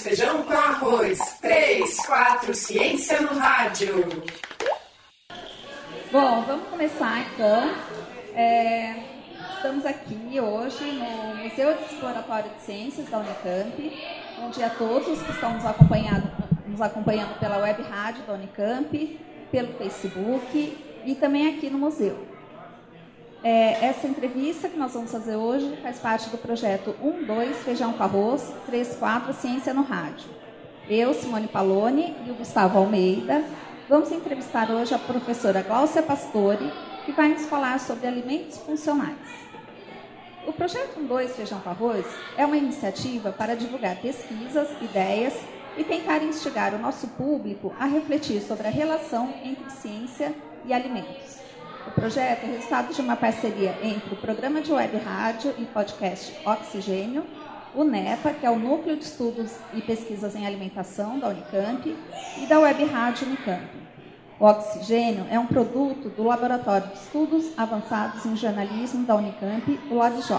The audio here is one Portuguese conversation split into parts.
feijão com arroz. Três, quatro, ciência no rádio. Bom, vamos começar então. É, estamos aqui hoje no Museu Exploratório de Ciências da Unicamp. Bom dia a todos que estão nos acompanhando, nos acompanhando pela web rádio da Unicamp, pelo Facebook e também aqui no museu. É, essa entrevista que nós vamos fazer hoje faz parte do projeto 1, 2, Feijão com Arroz, 3, 4, Ciência no Rádio. Eu, Simone Paloni e o Gustavo Almeida vamos entrevistar hoje a professora Glaucia Pastore, que vai nos falar sobre alimentos funcionais. O projeto 1, 2, Feijão com Arroz é uma iniciativa para divulgar pesquisas, ideias e tentar instigar o nosso público a refletir sobre a relação entre ciência e alimentos. O projeto é resultado de uma parceria entre o Programa de Web Rádio e Podcast Oxigênio, o NEPA, que é o Núcleo de Estudos e Pesquisas em Alimentação da Unicamp, e da Web Rádio Unicamp. O Oxigênio é um produto do Laboratório de Estudos Avançados em Jornalismo da Unicamp, o LabJ.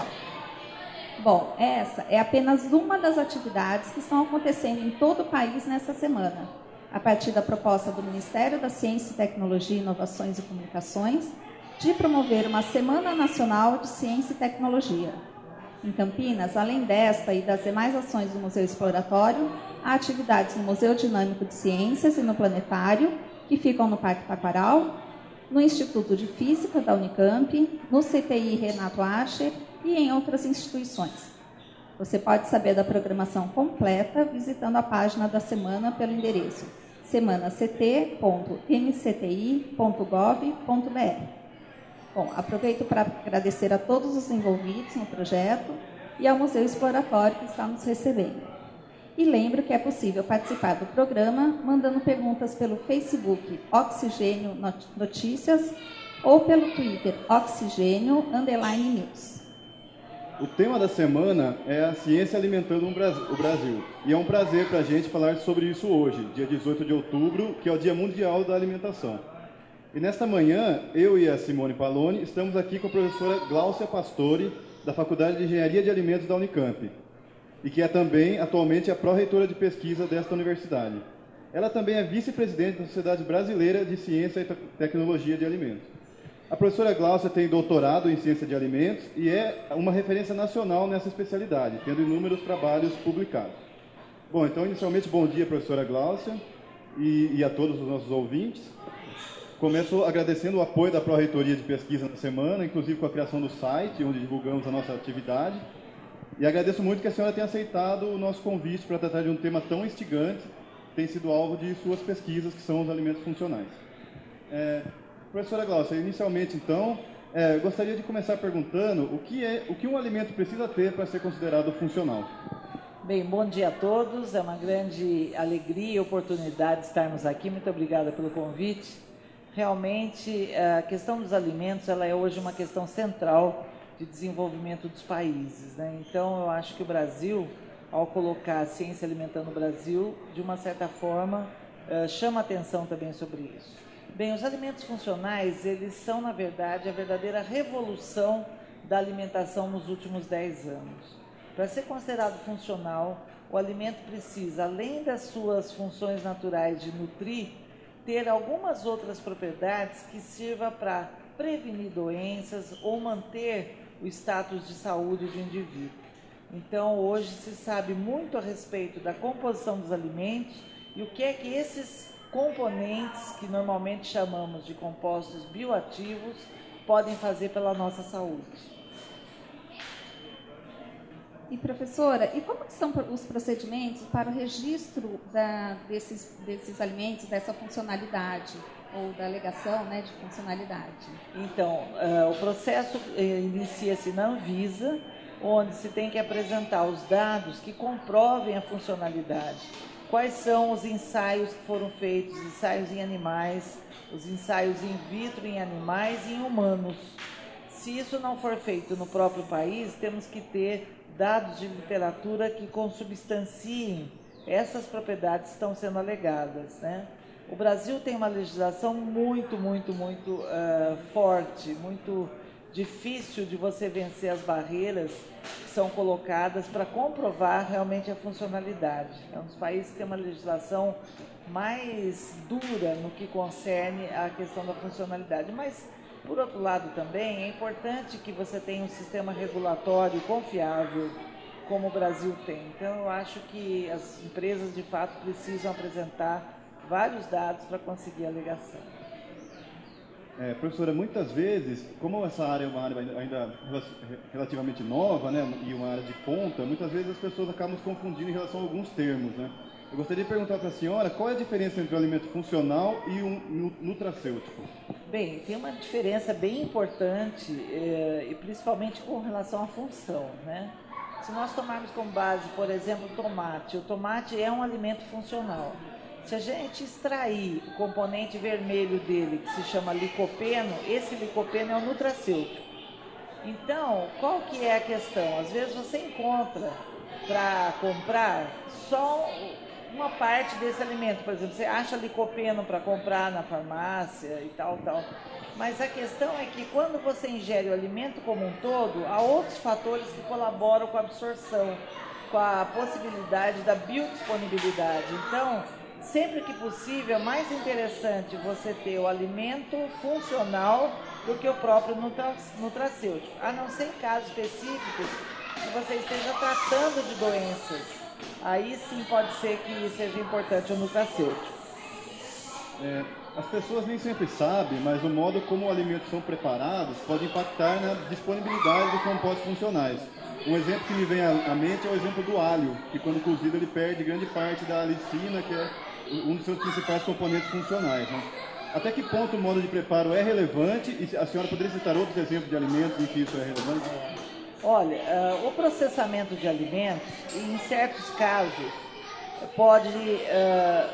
Bom, essa é apenas uma das atividades que estão acontecendo em todo o país nessa semana a partir da proposta do Ministério da Ciência Tecnologia, Inovações e Comunicações, de promover uma Semana Nacional de Ciência e Tecnologia. Em Campinas, além desta e das demais ações do Museu Exploratório, há atividades no Museu Dinâmico de Ciências e no Planetário, que ficam no Parque Taquaral, no Instituto de Física da Unicamp, no CTI Renato Archer e em outras instituições. Você pode saber da programação completa visitando a página da semana pelo endereço semanact.mcti.gov.br. Bom, aproveito para agradecer a todos os envolvidos no projeto e ao Museu Exploratório que está nos recebendo. E lembro que é possível participar do programa mandando perguntas pelo Facebook Oxigênio Notícias ou pelo Twitter Oxigênio News. O tema da semana é a ciência alimentando o Brasil. E é um prazer para a gente falar sobre isso hoje, dia 18 de outubro, que é o Dia Mundial da Alimentação. E nesta manhã, eu e a Simone Paloni estamos aqui com a professora Gláucia Pastore, da Faculdade de Engenharia de Alimentos da Unicamp, e que é também, atualmente, a pró-reitora de pesquisa desta universidade. Ela também é vice-presidente da Sociedade Brasileira de Ciência e Tecnologia de Alimentos. A professora Glaucia tem doutorado em ciência de alimentos e é uma referência nacional nessa especialidade, tendo inúmeros trabalhos publicados. Bom, então, inicialmente, bom dia, professora Glaucia, e, e a todos os nossos ouvintes. Começo agradecendo o apoio da Pró-Reitoria de Pesquisa na semana, inclusive com a criação do site, onde divulgamos a nossa atividade. E agradeço muito que a senhora tenha aceitado o nosso convite para tratar de um tema tão instigante, que tem sido alvo de suas pesquisas, que são os alimentos funcionais. É, Professora Glaucia, inicialmente então, é, gostaria de começar perguntando o que, é, o que um alimento precisa ter para ser considerado funcional. Bem, bom dia a todos. É uma grande alegria e oportunidade estarmos aqui. Muito obrigada pelo convite. Realmente, a questão dos alimentos ela é hoje uma questão central de desenvolvimento dos países. Né? Então, eu acho que o Brasil, ao colocar a ciência alimentando o Brasil, de uma certa forma, eh, chama atenção também sobre isso. Bem, os alimentos funcionais, eles são, na verdade, a verdadeira revolução da alimentação nos últimos 10 anos. Para ser considerado funcional, o alimento precisa, além das suas funções naturais de nutrir, ter algumas outras propriedades que sirva para prevenir doenças ou manter o status de saúde do indivíduo. Então, hoje se sabe muito a respeito da composição dos alimentos e o que é que esses componentes que normalmente chamamos de compostos bioativos podem fazer pela nossa saúde. E professora, e como são os procedimentos para o registro da, desses, desses alimentos, dessa funcionalidade? ou da alegação né, de funcionalidade? Então, uh, o processo uh, inicia-se na Anvisa, onde se tem que apresentar os dados que comprovem a funcionalidade quais são os ensaios que foram feitos, os ensaios em animais, os ensaios in vitro em animais e em humanos. Se isso não for feito no próprio país, temos que ter dados de literatura que consubstanciem essas propriedades que estão sendo alegadas. Né? O Brasil tem uma legislação muito, muito, muito uh, forte, muito difícil de você vencer as barreiras que são colocadas para comprovar realmente a funcionalidade. É um dos países que tem uma legislação mais dura no que concerne a questão da funcionalidade. Mas, por outro lado, também é importante que você tenha um sistema regulatório confiável, como o Brasil tem. Então, eu acho que as empresas, de fato, precisam apresentar vários dados para conseguir a alegação. É, professora, muitas vezes, como essa área é uma área ainda relativamente nova, né, e uma área de ponta, muitas vezes as pessoas acabam se confundindo em relação a alguns termos, né? Eu gostaria de perguntar para a senhora qual é a diferença entre um alimento funcional e um nutracêutico. Bem, tem uma diferença bem importante, é, e principalmente com relação à função, né? Se nós tomarmos como base, por exemplo, o tomate, o tomate é um alimento funcional. Se a gente extrair o componente vermelho dele, que se chama licopeno, esse licopeno é o nutracêutico. Então, qual que é a questão? Às vezes você encontra para comprar só uma parte desse alimento. Por exemplo, você acha licopeno para comprar na farmácia e tal, tal. Mas a questão é que quando você ingere o alimento como um todo, há outros fatores que colaboram com a absorção, com a possibilidade da biodisponibilidade. Então, sempre que possível, é mais interessante você ter o alimento funcional do que o próprio nutra nutracêutico, a não ser em casos específicos que você esteja tratando de doenças. Aí sim pode ser que seja importante o nutracêutico. É, as pessoas nem sempre sabem, mas o modo como os alimentos são preparados pode impactar na disponibilidade dos compostos funcionais. Um exemplo que me vem à mente é o exemplo do alho, que quando cozido ele perde grande parte da alicina, que é um dos seus principais componentes funcionais. Né? Até que ponto o modo de preparo é relevante e a senhora poderia citar outros exemplos de alimentos em que isso é relevante? Olha, uh, o processamento de alimentos, em certos casos, pode uh,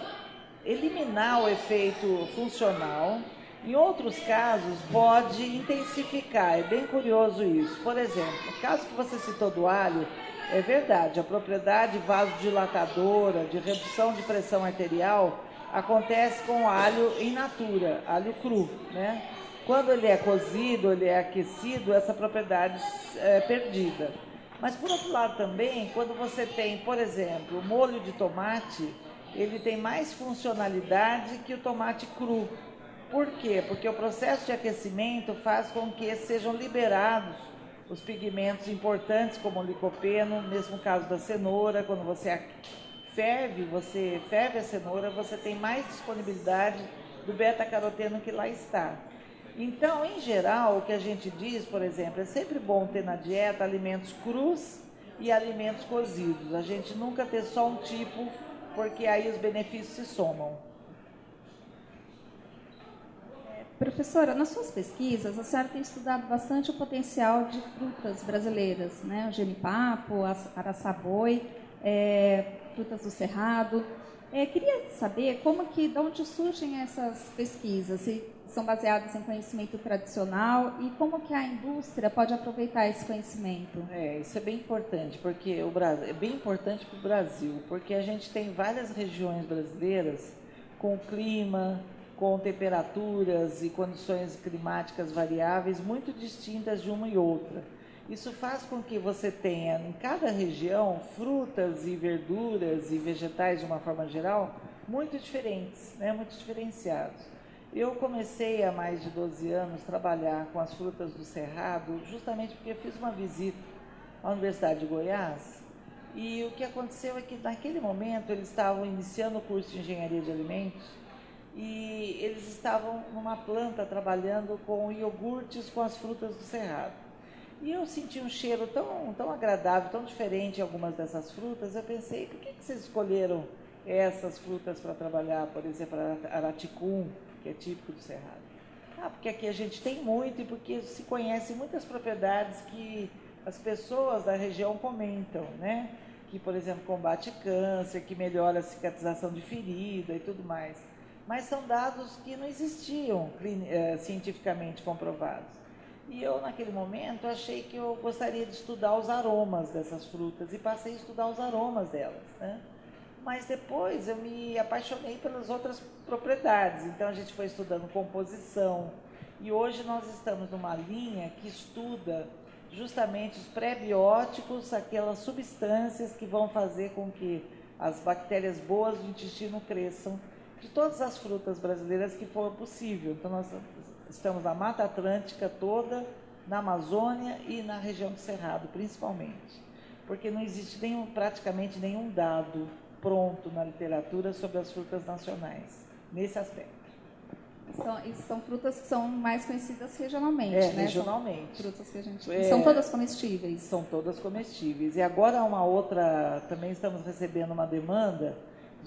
eliminar o efeito funcional, em outros casos, pode intensificar. É bem curioso isso. Por exemplo, no caso que você citou do alho, é verdade, a propriedade vasodilatadora, de redução de pressão arterial, acontece com alho in natura, alho cru, né? Quando ele é cozido, ele é aquecido, essa propriedade é perdida. Mas por outro lado também, quando você tem, por exemplo, molho de tomate, ele tem mais funcionalidade que o tomate cru. Por quê? Porque o processo de aquecimento faz com que sejam liberados os pigmentos importantes como o licopeno, mesmo caso da cenoura, quando você ferve, você ferve a cenoura, você tem mais disponibilidade do beta-caroteno que lá está. Então, em geral, o que a gente diz, por exemplo, é sempre bom ter na dieta alimentos crus e alimentos cozidos. A gente nunca ter só um tipo, porque aí os benefícios se somam. Professora, nas suas pesquisas, a senhora tem estudado bastante o potencial de frutas brasileiras, né? O genipapo, araçaboi, é, frutas do cerrado. É, queria saber como que, de onde surgem essas pesquisas, se são baseadas em conhecimento tradicional e como que a indústria pode aproveitar esse conhecimento. É, isso é bem importante, porque o Brasil é bem importante para o Brasil, porque a gente tem várias regiões brasileiras com clima, com temperaturas e condições climáticas variáveis muito distintas de uma e outra. Isso faz com que você tenha em cada região frutas e verduras e vegetais de uma forma geral muito diferentes, né, muito diferenciados. Eu comecei há mais de 12 anos a trabalhar com as frutas do Cerrado, justamente porque fiz uma visita à Universidade de Goiás e o que aconteceu é que naquele momento eles estavam iniciando o curso de Engenharia de Alimentos e eles estavam numa planta trabalhando com iogurtes com as frutas do cerrado. E eu senti um cheiro tão, tão agradável, tão diferente em algumas dessas frutas. Eu pensei, por que, que vocês escolheram essas frutas para trabalhar, por exemplo, araticum, que é típico do cerrado? Ah, porque aqui a gente tem muito e porque se conhece muitas propriedades que as pessoas da região comentam, né? Que, por exemplo, combate câncer, que melhora a cicatrização de ferida e tudo mais mas são dados que não existiam é, cientificamente comprovados. E eu, naquele momento, achei que eu gostaria de estudar os aromas dessas frutas e passei a estudar os aromas delas. Né? Mas depois eu me apaixonei pelas outras propriedades. Então a gente foi estudando composição E hoje nós estamos numa linha que estuda justamente os pré-bióticos, aquelas substâncias que vão fazer com que as bactérias boas do intestino cresçam de todas as frutas brasileiras que for possível. Então nós estamos na Mata Atlântica toda, na Amazônia e na região do Cerrado, principalmente. Porque não existe nenhum, praticamente nenhum dado pronto na literatura sobre as frutas nacionais, nesse aspecto. São, são frutas que são mais conhecidas regionalmente, é, né? regionalmente. São frutas que a gente... É, são todas comestíveis. São todas comestíveis. E agora uma outra, também estamos recebendo uma demanda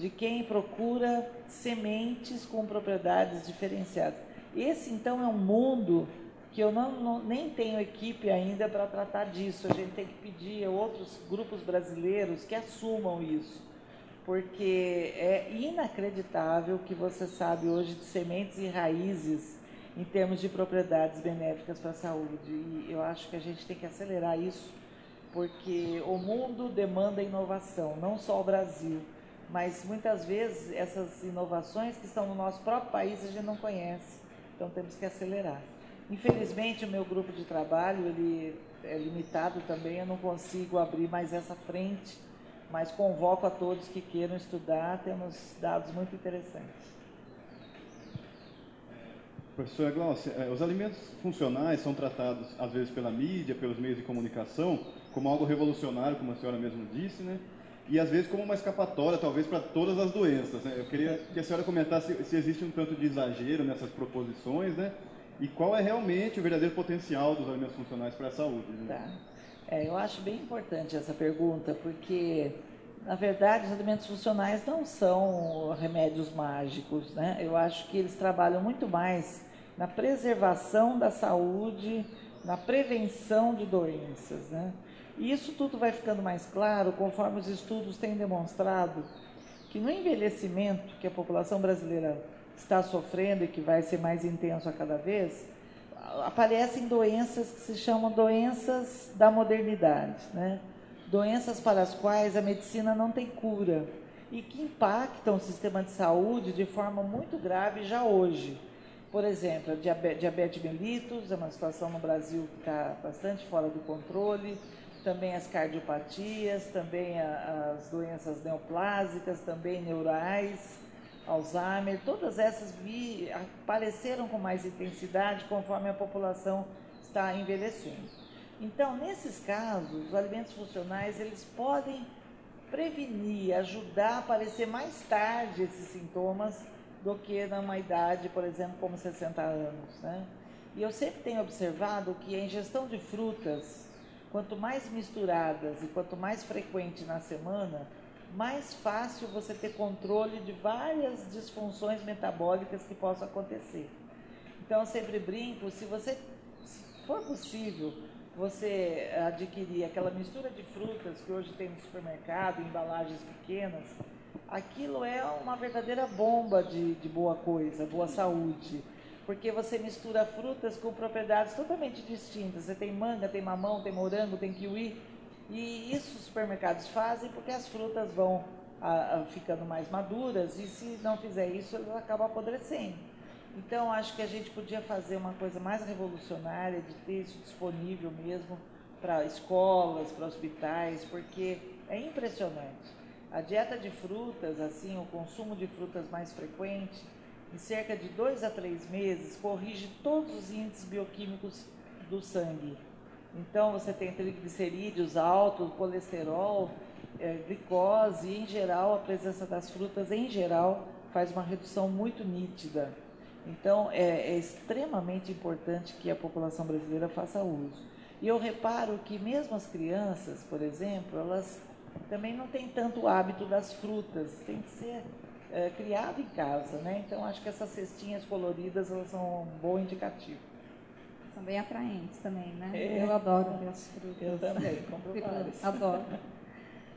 de quem procura sementes com propriedades diferenciadas. Esse, então, é um mundo que eu não, não nem tenho equipe ainda para tratar disso. A gente tem que pedir a outros grupos brasileiros que assumam isso porque é inacreditável que você sabe hoje de sementes e raízes em termos de propriedades benéficas para a saúde. E eu acho que a gente tem que acelerar isso, porque o mundo demanda inovação, não só o Brasil, mas muitas vezes essas inovações que estão no nosso próprio país a gente não conhece, então temos que acelerar. Infelizmente o meu grupo de trabalho ele é limitado também, eu não consigo abrir mais essa frente mas convoco a todos que queiram estudar, temos dados muito interessantes. Professora Glaucia, eh, os alimentos funcionais são tratados, às vezes, pela mídia, pelos meios de comunicação, como algo revolucionário, como a senhora mesmo disse, né? E às vezes como uma escapatória, talvez, para todas as doenças. Né? Eu queria que a senhora comentasse se existe um tanto de exagero nessas proposições, né? E qual é realmente o verdadeiro potencial dos alimentos funcionais para a saúde. Né? Tá. É, eu acho bem importante essa pergunta, porque, na verdade, os alimentos funcionais não são remédios mágicos, né? Eu acho que eles trabalham muito mais na preservação da saúde, na prevenção de doenças, né? E isso tudo vai ficando mais claro conforme os estudos têm demonstrado que no envelhecimento que a população brasileira está sofrendo e que vai ser mais intenso a cada vez, aparecem doenças que se chamam doenças da modernidade, né? doenças para as quais a medicina não tem cura e que impactam o sistema de saúde de forma muito grave já hoje. Por exemplo, a diabetes mellitus é uma situação no Brasil que está bastante fora do controle, também as cardiopatias, também as doenças neoplásicas, também neurais, Alzheimer, todas essas vi, apareceram com mais intensidade conforme a população está envelhecendo. Então, nesses casos, os alimentos funcionais, eles podem prevenir, ajudar a aparecer mais tarde esses sintomas do que numa idade, por exemplo, como 60 anos, né? E eu sempre tenho observado que a ingestão de frutas, quanto mais misturadas e quanto mais frequente na semana, mais fácil você ter controle de várias disfunções metabólicas que possam acontecer. Então, eu sempre brinco, se você, se for possível, você adquirir aquela mistura de frutas que hoje tem no supermercado, em embalagens pequenas, aquilo é uma verdadeira bomba de, de boa coisa, boa saúde. Porque você mistura frutas com propriedades totalmente distintas. Você tem manga, tem mamão, tem morango, tem kiwi e isso os supermercados fazem porque as frutas vão a, a, ficando mais maduras e se não fizer isso, elas acabam apodrecendo. Então, acho que a gente podia fazer uma coisa mais revolucionária, de ter isso disponível mesmo para escolas, para hospitais, porque é impressionante. A dieta de frutas, assim, o consumo de frutas mais frequente, em cerca de dois a três meses, corrige todos os índices bioquímicos do sangue. Então você tem triglicerídeos altos, colesterol, é, glicose e em geral a presença das frutas em geral faz uma redução muito nítida. Então é, é extremamente importante que a população brasileira faça uso. E eu reparo que mesmo as crianças, por exemplo, elas também não têm tanto hábito das frutas, tem que ser é, criado em casa, né? Então acho que essas cestinhas coloridas elas são um bom indicativo. São bem atraentes também, né? É. Eu adoro ver as frutas. Eu também, compro várias. Adoro.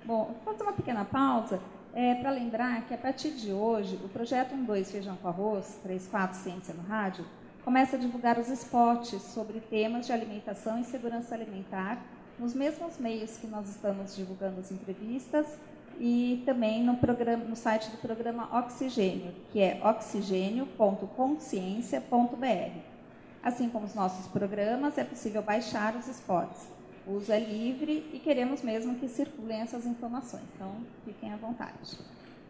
Bom, vou fazer uma pequena pausa é, para lembrar que a partir de hoje, o projeto 12 Feijão com Arroz, 34 Ciência no Rádio, começa a divulgar os spots sobre temas de alimentação e segurança alimentar nos mesmos meios que nós estamos divulgando as entrevistas e também no, programa, no site do programa Oxigênio, que é oxigênio.consciência.br. Assim como os nossos programas, é possível baixar os spots. O uso é livre e queremos mesmo que circulem essas informações, então fiquem à vontade.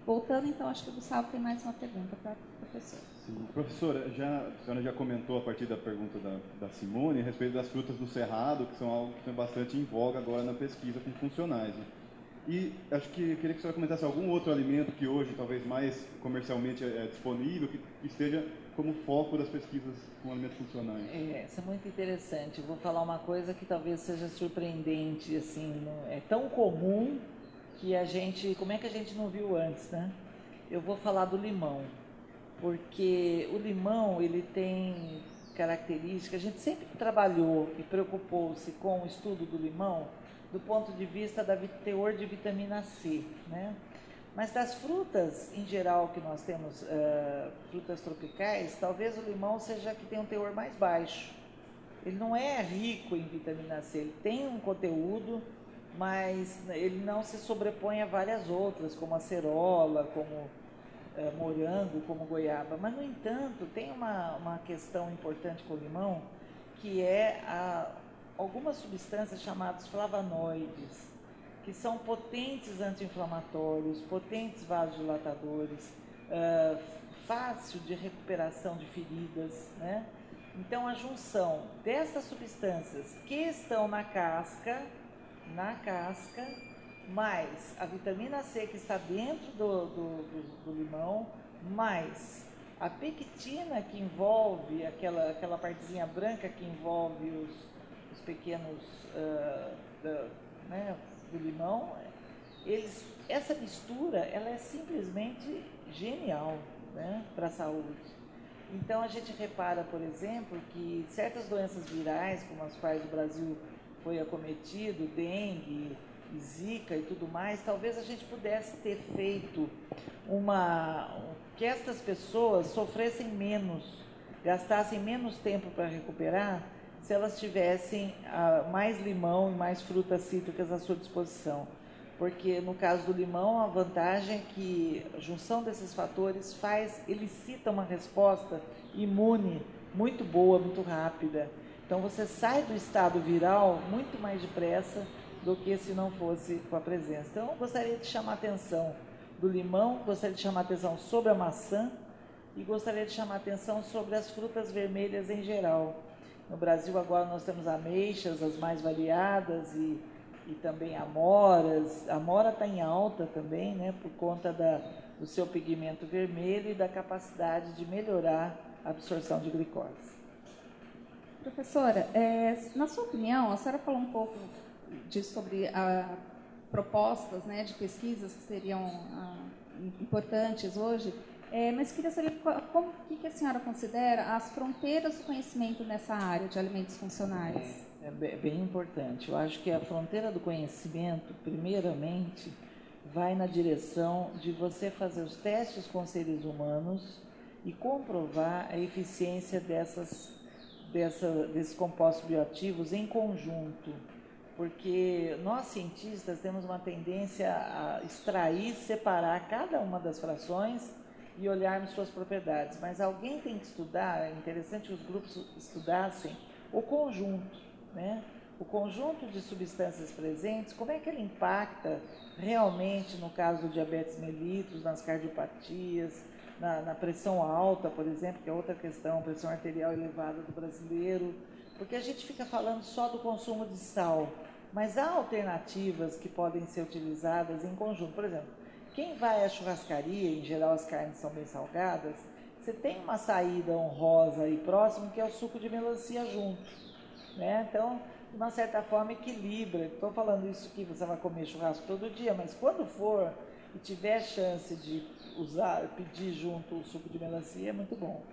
Voltando, então, acho que o Gustavo tem mais uma pergunta para a professora. Sim. Professora, já, a senhora já comentou a partir da pergunta da, da Simone a respeito das frutas do cerrado, que são algo que estão bastante em voga agora na pesquisa com funcionais. Né? E acho que queria que senhora comentasse algum outro alimento que hoje talvez mais comercialmente é, é disponível, que, que, esteja como foco das pesquisas com alimentos funcionais. É, isso é muito interessante. Eu vou falar uma coisa que talvez seja surpreendente, assim, é tão comum que a gente, como é que a gente não viu antes, né? Eu vou falar do limão, porque o limão ele tem características. A gente sempre trabalhou e preocupou-se com o estudo do limão do ponto de vista da teor de vitamina C, né? Mas das frutas em geral que nós temos, uh, frutas tropicais, talvez o limão seja que tem um teor mais baixo. Ele não é rico em vitamina C, ele tem um conteúdo, mas ele não se sobrepõe a várias outras, como a como uh, morango, como goiaba. Mas, no entanto, tem uma, uma questão importante com o limão, que é a, algumas substâncias chamadas flavonoides, que são potentes anti-inflamatórios, potentes vasodilatadores, uh, fácil de recuperação de feridas, né? Então a junção dessas substâncias que estão na casca, na casca, mais a vitamina C que está dentro do, do, do, do limão, mais a pectina que envolve aquela, aquela partezinha branca que envolve os, pequenos uh, da, né, do limão, eles, essa mistura ela é simplesmente genial né, para a saúde. Então a gente repara, por exemplo, que certas doenças virais, como as quais o Brasil foi acometido, dengue, zika e tudo mais, talvez a gente pudesse ter feito uma que estas pessoas sofressem menos, gastassem menos tempo para recuperar se elas tivessem ah, mais limão e mais frutas cítricas à sua disposição. Porque no caso do limão, a vantagem é que a junção desses fatores faz, elicita uma resposta imune muito boa, muito rápida. Então você sai do estado viral muito mais depressa do que se não fosse com a presença. Então eu gostaria de chamar a atenção do limão, gostaria de chamar a atenção sobre a maçã e gostaria de chamar a atenção sobre as frutas vermelhas em geral. No Brasil agora nós temos ameixas, as mais variadas, e, e também amoras. A amora está em alta também, né, por conta da, do seu pigmento vermelho e da capacidade de melhorar a absorção de glicose. Professora, é, na sua opinião, a senhora falou um pouco de, sobre a, propostas né, de pesquisas que seriam ah, importantes hoje. É, mas queria saber como que, que a senhora considera as fronteiras do conhecimento nessa área de alimentos funcionais. É, é bem importante. Eu acho que a fronteira do conhecimento, primeiramente, vai na direção de você fazer os testes com seres humanos e comprovar a eficiência dessas, dessa, desses compostos bioativos em conjunto. Porque nós cientistas temos uma tendência a extrair, separar cada uma das frações e olharmos suas propriedades. Mas alguém tem que estudar, é interessante que os grupos estudassem o conjunto, né? O conjunto de substâncias presentes, como é que ele impacta realmente no caso do diabetes mellitus, nas cardiopatias, na, na pressão alta, por exemplo, que é outra questão, pressão arterial elevada do brasileiro, porque a gente fica falando só do consumo de sal, mas há alternativas que podem ser utilizadas em conjunto. Por exemplo, quem vai à churrascaria, em geral as carnes são bem salgadas, você tem uma saída honrosa aí próximo que é o suco de melancia junto. Né? Então, de uma certa forma, equilibra. Estou falando isso que você vai comer churrasco todo dia, mas quando for e tiver chance de usar, pedir junto o suco de melancia, é muito bom.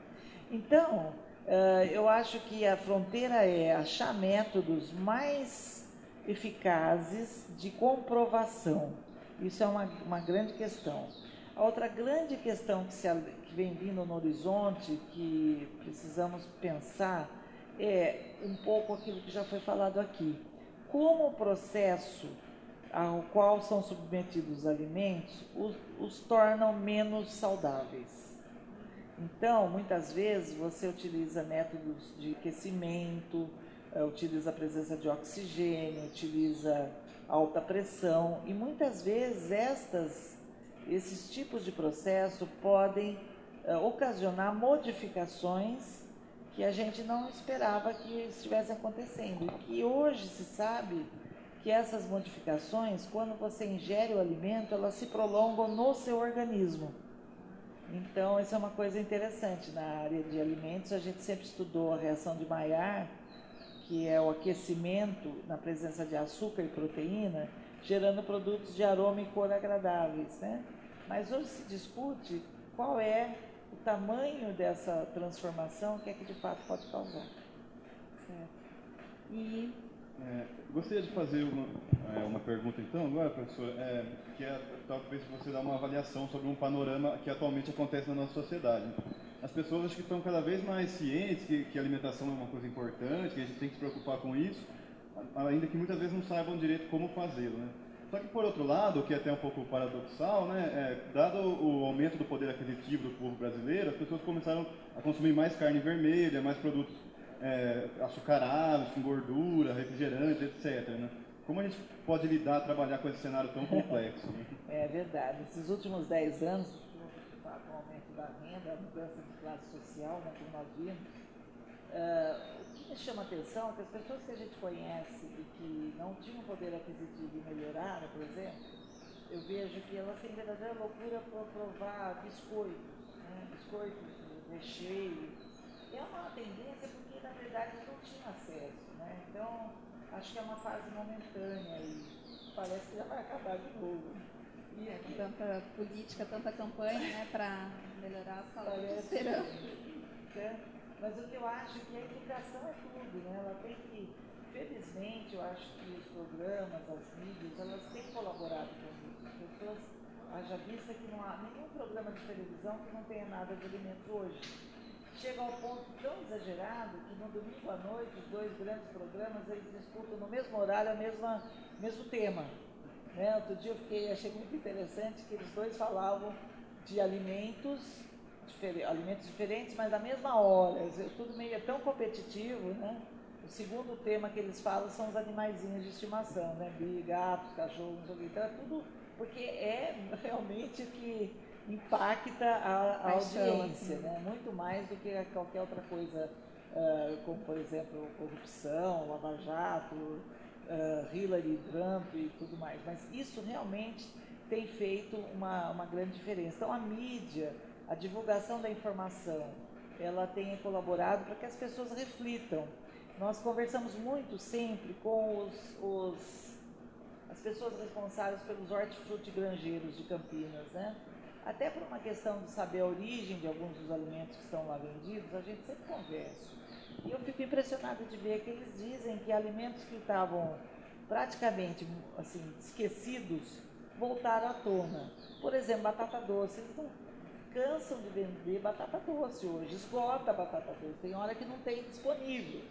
Então, uh, eu acho que a fronteira é achar métodos mais eficazes de comprovação isso é uma, uma grande questão. A outra grande questão que, se, que vem vindo no horizonte, que precisamos pensar, é um pouco aquilo que já foi falado aqui. Como o processo ao qual são submetidos os alimentos os, os tornam menos saudáveis. Então, muitas vezes você utiliza métodos de aquecimento, é, utiliza a presença de oxigênio, utiliza alta pressão e muitas vezes estas, esses tipos de processo podem é, ocasionar modificações que a gente não esperava que estivessem acontecendo e hoje se sabe que essas modificações, quando você ingere o alimento, elas se prolongam no seu organismo. Então, isso é uma coisa interessante na área de alimentos. A gente sempre estudou a reação de Maillard, que é o aquecimento na presença de açúcar e proteína, gerando produtos de aroma e cor agradáveis. Né? Mas hoje se discute qual é o tamanho dessa transformação que é que de fato pode causar. Certo. E é, gostaria de fazer uma, é, uma pergunta então agora, professor, é, que é talvez você dar uma avaliação sobre um panorama que atualmente acontece na nossa sociedade. As pessoas acho que estão cada vez mais cientes que, que a alimentação é uma coisa importante, que a gente tem que se preocupar com isso, ainda que muitas vezes não saibam direito como fazê-lo. Né? Só que, por outro lado, o que é até um pouco paradoxal, né, é, dado o aumento do poder aquisitivo do povo brasileiro, as pessoas começaram a consumir mais carne vermelha, mais produtos é, açucarados, com gordura, refrigerantes, etc. Né? Como a gente pode lidar, trabalhar com esse cenário tão complexo? Né? É verdade. Esses últimos 10 anos, aumento da renda, a mudança de classe social, né, como nós vimos, uh, o que me chama a atenção é que as pessoas que a gente conhece e que não tinham poder aquisitivo e melhoraram, por exemplo, eu vejo que elas têm verdadeira loucura por provar biscoitos, né? recheio. É uma tendência na verdade não tinha acesso. Né? Então, acho que é uma fase momentânea e parece que já vai acabar de novo. É, tanta política, tanta campanha né, para melhorar a saúde, parece esperamos. Né? Mas o que eu acho é que a educação é tudo, né? Ela tem que, felizmente, eu acho que os programas, as mídias, elas têm colaborado com isso. As pessoas, haja vista que não há nenhum programa de televisão que não tenha nada de alimento hoje chega ao ponto tão exagerado que no domingo à noite os dois grandes programas eles disputam no mesmo horário o mesmo tema. Né? Outro dia eu fiquei, achei muito interessante que eles dois falavam de alimentos, difer alimentos diferentes, mas na mesma hora. Tudo meio é tão competitivo, né? O segundo tema que eles falam são os animaizinhos de estimação, né? Gatos, cachorros, não sei o que. Então é tudo porque é realmente o que impacta a, a audiência, assim. né? muito mais do que qualquer outra coisa, uh, como por exemplo corrupção, Lava Jato, uh, Hillary, Trump e tudo mais. Mas isso realmente tem feito uma, uma grande diferença. Então a mídia, a divulgação da informação, ela tem colaborado para que as pessoas reflitam. Nós conversamos muito sempre com os, os as pessoas responsáveis pelos hortifruti granjeiros de Campinas, né? Até por uma questão de saber a origem de alguns dos alimentos que estão lá vendidos, a gente sempre conversa. E eu fico impressionada de ver que eles dizem que alimentos que estavam praticamente assim esquecidos voltaram à tona. Por exemplo, batata doce. Eles não cansam de vender batata doce hoje, esgota a batata doce. Tem hora que não tem disponível.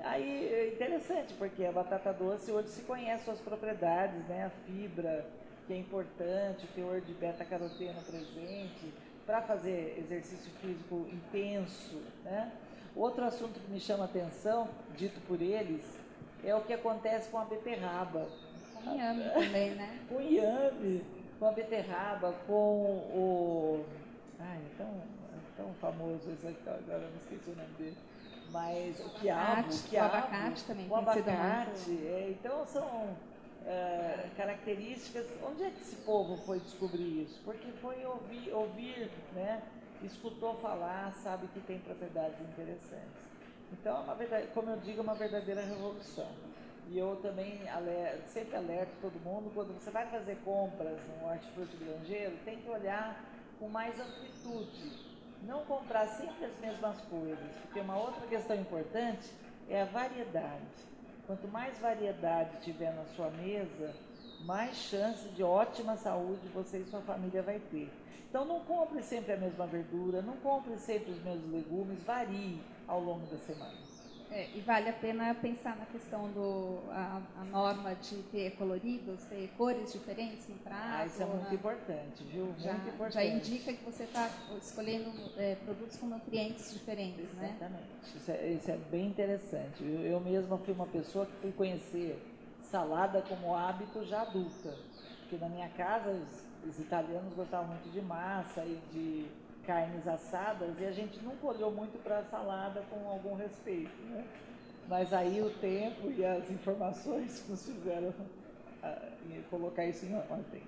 Aí é interessante, porque a batata doce hoje se conhece suas propriedades, né? A fibra, que é importante, o teor de beta-caroteno presente, para fazer exercício físico intenso. Né? Outro assunto que me chama a atenção, dito por eles, é o que acontece com a beterraba. Com o inhame também, né? com o inhame, com a beterraba, com o... Ai, é tão, é tão famoso esse aqui, agora não esqueci o nome dele. Mas o quiabo, o, quiabo, o abacate também. O abacate, é, então são uh, características. Onde é que esse povo foi descobrir isso? Porque foi ouvir, ouvir né? Escutou falar, sabe que tem propriedades interessantes. Então, é uma verdade, como eu digo, é uma verdadeira revolução. E eu também alerto, sempre alerto todo mundo, quando você vai fazer compras no hortifruti grangeiro, tem que olhar com mais amplitude. Não comprar sempre as mesmas coisas, porque uma outra questão importante é a variedade. Quanto mais variedade tiver na sua mesa, mais chance de ótima saúde você e sua família vai ter. Então não compre sempre a mesma verdura, não compre sempre os mesmos legumes, varie ao longo da semana. É, e vale a pena pensar na questão do a, a, norma de ter coloridos, ter cores diferentes no prato. Ah, isso é muito importante, viu? Já, muito importante. Já indica que você está escolhendo é, produtos com nutrientes diferentes, Exatamente. né? Isso é, isso é bem interessante. Eu, eu mesma fui uma pessoa que fui conhecer salada como hábito já adulta. Porque na minha casa os, os italianos gostavam muito de massa e de carnes assadas e a gente nunca olhou muito para a salada com algum respeito, né? Mas aí o tempo e as informações nos fizeram uh, colocar isso em ordem.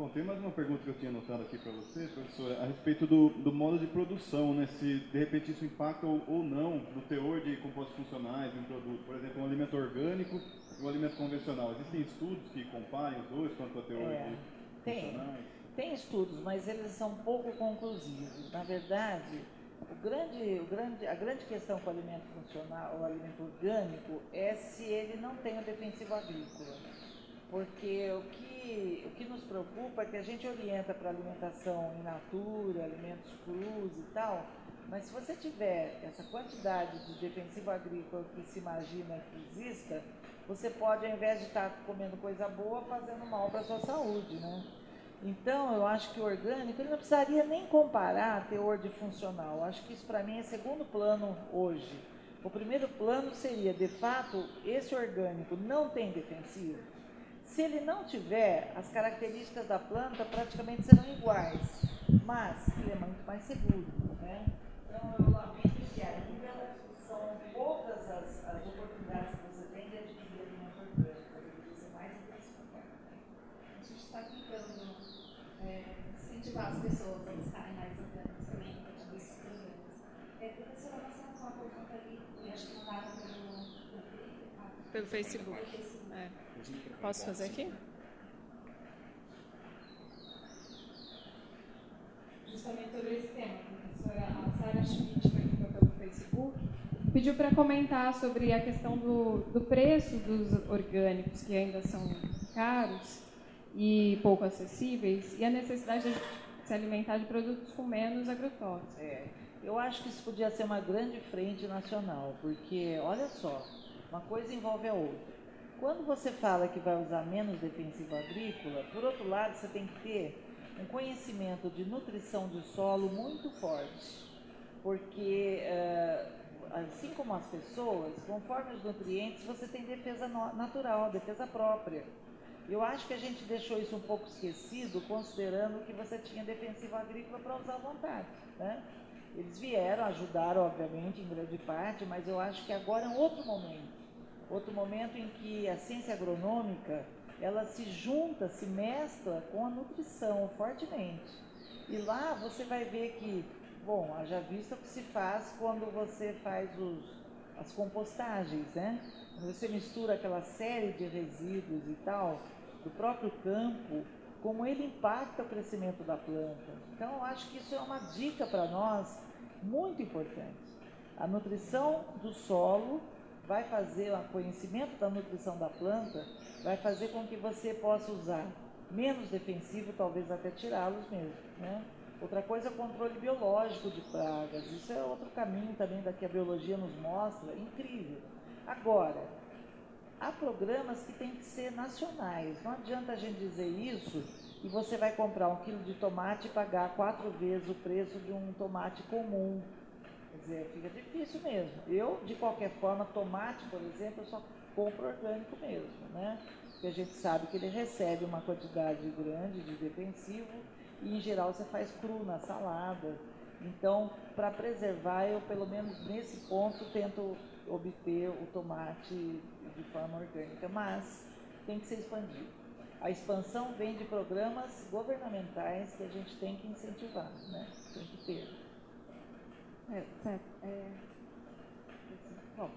Bom, tem mais uma pergunta que eu tinha anotado aqui para você, professora, a respeito do, do, modo de produção, né? Se de repente isso impacta ou, ou não no teor de compostos funcionais de um produto. Por exemplo, um alimento orgânico e um alimento convencional. Existem estudos que comparem os dois quanto ao teor é, de tem. funcionais? Tem estudos, mas eles são pouco conclusivos. Na verdade, o grande, o grande, a grande questão com o alimento funcional, o alimento orgânico, é se ele não tem o defensivo agrícola. Porque o que, o que nos preocupa é que a gente orienta para alimentação in natura, alimentos crus e tal, mas se você tiver essa quantidade de defensivo agrícola que se imagina que exista, você pode, ao invés de estar comendo coisa boa, fazendo mal para a sua saúde, né? Então, eu acho que o orgânico, ele não precisaria nem comparar teor de funcional. Eu acho que isso para mim é segundo plano hoje. O primeiro plano seria, de fato, esse orgânico não tem defensivo. Se ele não tiver, as características da planta praticamente serão iguais, mas ele é muito mais seguro. Né? Então, eu lamento que ainda são poucas as, as oportunidades que você tem de adquirir alimento orgânico. Deveria ser mais intensificado. A gente está tentando é, incentivar as pessoas a buscarem mais orgânicos também, a partir desses programas. É, professora, nós temos uma pergunta ali, que acho que mandaram pelo, pelo Facebook. É. Posso fazer aqui? Justamente sobre esse tema, a professora Sara Schmidt perguntou pelo Facebook, pediu para comentar sobre a questão do, do preço dos orgânicos, que ainda são caros, e pouco acessíveis e a necessidade de se alimentar de produtos com menos agrotóxicos. É, eu acho que isso podia ser uma grande frente nacional, porque olha só, uma coisa envolve a outra. Quando você fala que vai usar menos defensivo agrícola, por outro lado, você tem que ter um conhecimento de nutrição de solo muito forte, porque assim como as pessoas, conforme os nutrientes, você tem defesa natural, defesa própria. Eu acho que a gente deixou isso um pouco esquecido, considerando que você tinha defensivo agrícola para usar à vontade. Né? Eles vieram, ajudaram, obviamente, em grande parte, mas eu acho que agora é um outro momento. Outro momento em que a ciência agronômica ela se junta, se mescla com a nutrição fortemente. E lá você vai ver que, bom, haja vista o que se faz quando você faz os, as compostagens, né? Você mistura aquela série de resíduos e tal, do próprio campo, como ele impacta o crescimento da planta. Então, eu acho que isso é uma dica para nós muito importante. A nutrição do solo vai fazer, o conhecimento da nutrição da planta, vai fazer com que você possa usar menos defensivo, talvez até tirá-los mesmo. Né? Outra coisa é o controle biológico de pragas. Isso é outro caminho também da que a biologia nos mostra, incrível. Agora, há programas que têm que ser nacionais. Não adianta a gente dizer isso e você vai comprar um quilo de tomate e pagar quatro vezes o preço de um tomate comum. Quer dizer, fica difícil mesmo. Eu, de qualquer forma, tomate, por exemplo, eu só compro orgânico mesmo, né? Porque a gente sabe que ele recebe uma quantidade grande de defensivo e, em geral, você faz cru na salada. Então, para preservar, eu, pelo menos nesse ponto, tento obter o tomate de forma orgânica, mas tem que ser expandido. A expansão vem de programas governamentais que a gente tem que incentivar, né? Tem que ter. É, certo. É... Bom,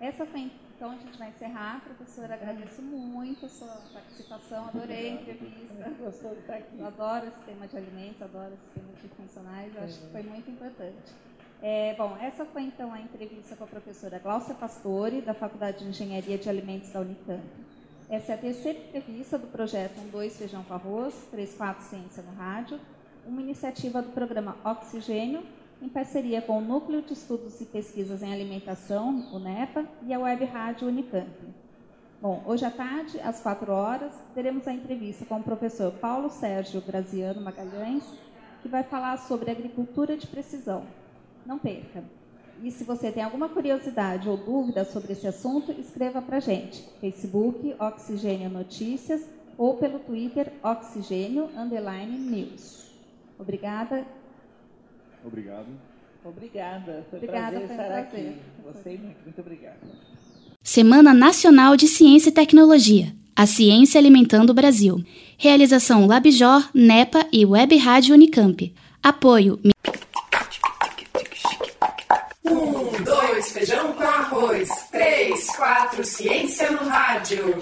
essa foi então a gente vai encerrar. Professora, agradeço muito a sua participação, adorei a entrevista. Gostou de estar aqui. Eu adoro esse tema de alimentos, adoro esse tema de funcionais, eu acho que foi muito importante. É, bom, essa foi então a entrevista com a professora Glaucia Pastore, da Faculdade de Engenharia de Alimentos da Unicamp. Essa é a terceira entrevista do projeto 12 Feijão com Arroz, 34 Ciência no Rádio, uma iniciativa do programa Oxigênio, em parceria com o Núcleo de Estudos e Pesquisas em Alimentação, o NEPA, e a Web Rádio Unicamp. Bom, hoje à tarde, às 4 horas, teremos a entrevista com o professor Paulo Sérgio Graziano Magalhães, que vai falar sobre agricultura de precisão. Não perca! E se você tem alguma curiosidade ou dúvida sobre esse assunto, escreva para a gente. Facebook, Oxigênio Notícias, ou pelo Twitter, Oxigênio News. Obrigada. Obrigado. Obrigada. Foi Obrigada, prazer foi estar prazer. aqui. Gostei muito. Muito obrigada. Semana Nacional de Ciência e Tecnologia. A ciência alimentando o Brasil. Realização Labjor, NEPA e Web Rádio Unicamp. Apoio Um, dois, feijão com arroz. Três, quatro, ciência no rádio.